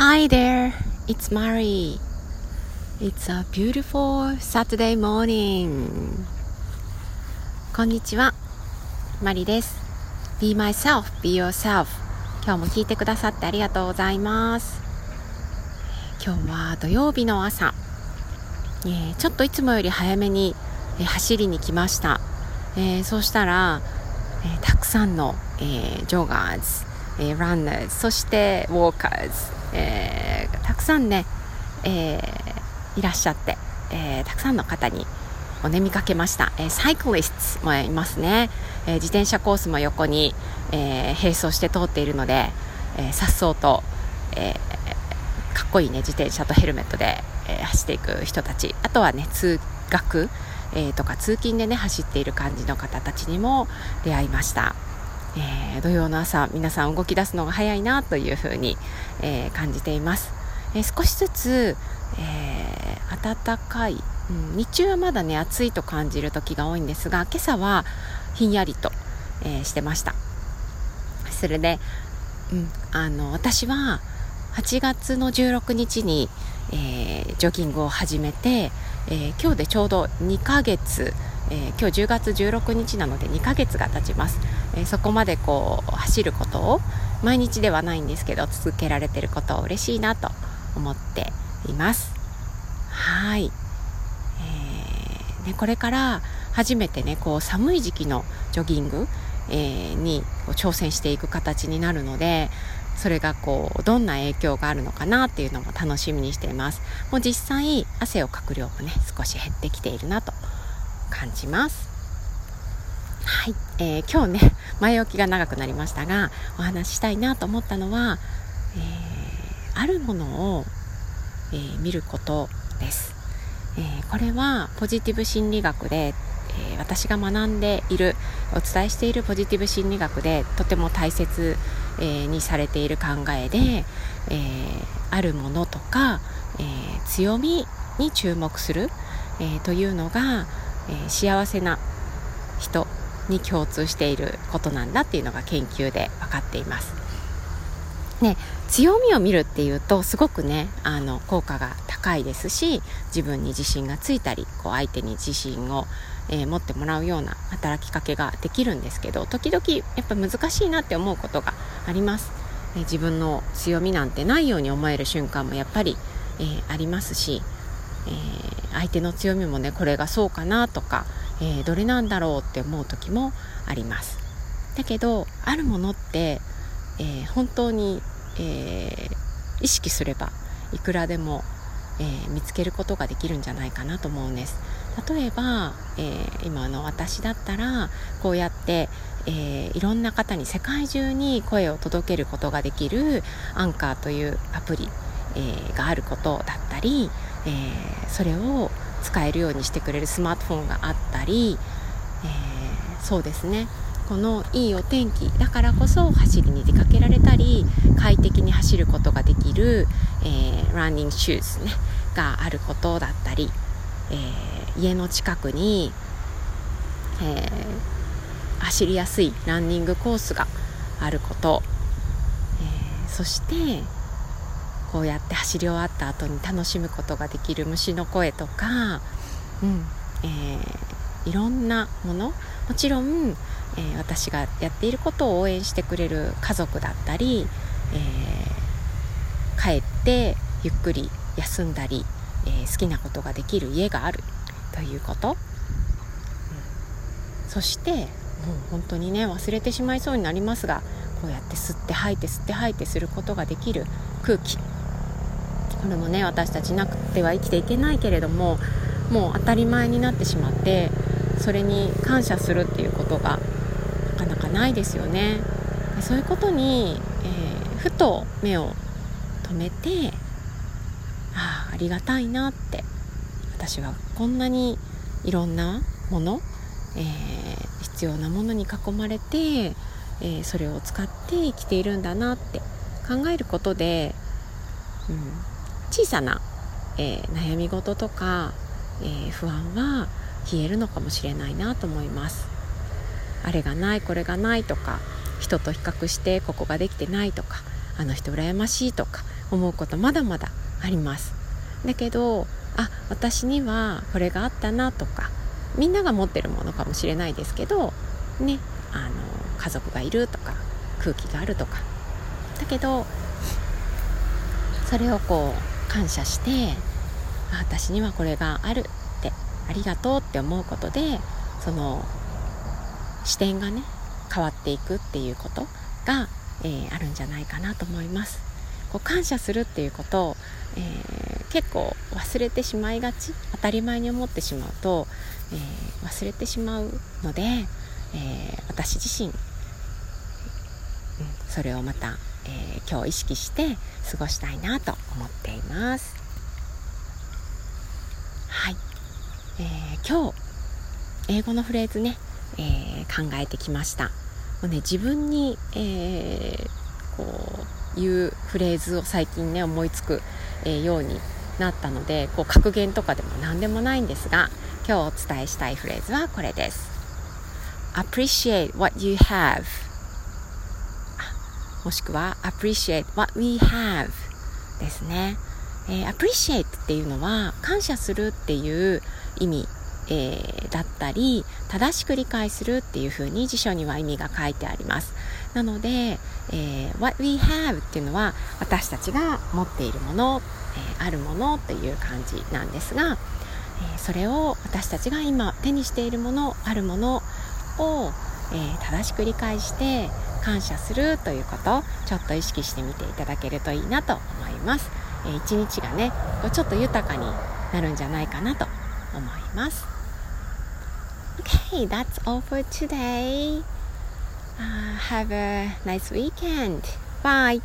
Hi there, it's Mari. It's a beautiful Saturday morning. こんにちは、マリです。Be myself, be yourself. 今日も聞いてくださってありがとうございます。今日は土曜日の朝、えー、ちょっといつもより早めに、えー、走りに来ました。えー、そうしたら、えたくさんの、えジョガーズ、えー、ランナーズそしてウォーカーズ、えー、たくさんね、えー、いらっしゃって、えー、たくさんの方におね見かけました、えー、サイクリストもいますね、えー、自転車コースも横に、えー、並走して通っているのでさっそうと、えー、かっこいいね自転車とヘルメットで、えー、走っていく人たち。あとはね通学、えー、とか通勤でね走っている感じの方たちにも出会いました。えー、土曜の朝皆さん動き出すのが早いなというふうに、えー、感じています、えー、少しずつ、え暖かい、うん、日中はまだね暑いと感じる時が多いんですが今朝はひんやりと、えしてました。それで、うん、あの私は8月の16日に、えジョギングを始めて、え今日でちょうど2ヶ月えー、今日10月16日なので2ヶ月が経ちます、えー、そこまでこう走ることを毎日ではないんですけど続けられてることを嬉しいなと思っています。はい、えー、ね、これから初めてねこう寒い時期のジョギング、えに挑戦していく形になるのでそれがこうどんな影響があるのかなっていうのも楽しみにしています。もう実際汗をかく量もね少し減ってきているなと感じます。はい、えー、今日ね 前置きが長くなりましたがお話ししたいなと思ったのは、えー、あるものを、えー、見ることです、えこれはポジティブ心理学で、え私が学んでいるお伝えしているポジティブ心理学でとても大切、えにされている考えで、えあるものとか、え強みに注目する、えというのがえー、幸せな人に共通していることなんだっていうのが研究で分かっています。ね、強みを見るっていうとすごくねあの効果が高いですし自分に自信がついたりこう相手に自信を、えー、持ってもらうような働きかけができるんですけど時々やっぱ難しいなって思うことがあります、え、自分の強みなんてないように思える瞬間もやっぱり、えー、ありますし、え相手の強みもねこれがそうかなとか、えー、どれなんだろうって思う時もあります。だけどあるものって、えー、本当に、えー、意識すればいくらでも、え、見つけることができるんじゃないかなと思うんです。例えば、え、今の私だったらこうやって、えー、いろんな方に世界中に声を届けることができるアンカーというアプリ、えー、があることだったり、えー、それを使えるようにしてくれるスマートフォンがあったり、えー、そうですね。このいいお天気だからこそ走りに出かけられたり快適に走ることができる、え、ランニングシューズ、ね、があることだったり、え、家の近くに、え、走りやすいランニングコースがあること、えそしてこうやって走り終わった後に楽しむことができる虫の声とか、うんえー、いろんなものもちろん、えー、私がやっていることを応援してくれる家族だったり、えー、帰ってゆっくり休んだり、え好きなことができる家があるということ、うん、そしてもう本当にね忘れてしまいそうになりますがこうやって吸って吐いて吸って吐いてすることができる空気。これもね私たちなくては生きていけないけれどももう当たり前になってしまってそれに感謝するっていうことがなかなかないですよね。でそういうことに、えー、ふと目を止めてああありがたいなって私はこんなにいろんなもの、えー、必要なものに囲まれて、えー、それを使って生きているんだなって考えることで、うん、小さな、えー、悩み事とか、えー、不安は消えるのかもしれないなと思います。あれがないこれがないとか人と比較してここができてないとかあの人羨ましいとか思うことまだまだあります。だけどあ私にはこれがあったなとかみんなが持ってるものかもしれないですけどねあの家族がいるとか空気があるとか。だけどそれをこう感謝して私にはこれがあるってありがとうって思うことでその視点がね変わっていくっていうことが、えー、あるんじゃないかなと思います。こう感謝するっていうことを、えー、結構忘れてしまいがち当たり前に思ってしまうと、えー、忘れてしまうので、え私自身、うん、それをまた、え今日意識して過ごしたいなと思っています。はい、えー今日英語のフレーズねえー、考えてきました。もう、ね、自分に、えー、こういうフレーズを最近ね思いつく、えー、ようになったのでこう格言とかでも何でもないんですが今日お伝えしたいフレーズはこれです。Appreciate what you have. もしくは Appreciate what we have ですね、えー、Appreciate っていうのは感謝するっていう意味えー、だったり正しく理解するっていうふうに辞書には意味が書いてあります。なので、えー、What we have っていうのは私たちが持っているもの、えー、あるものという感じなんですが、えそれを私たちが今手にしているものあるものを、え正しく理解して感謝するということをちょっと意識してみていただけるといいなと思います、え一日がねちょっと豊かになるんじゃないかなと思います Okay, that's all for today. Uh, have a nice weekend. Bye.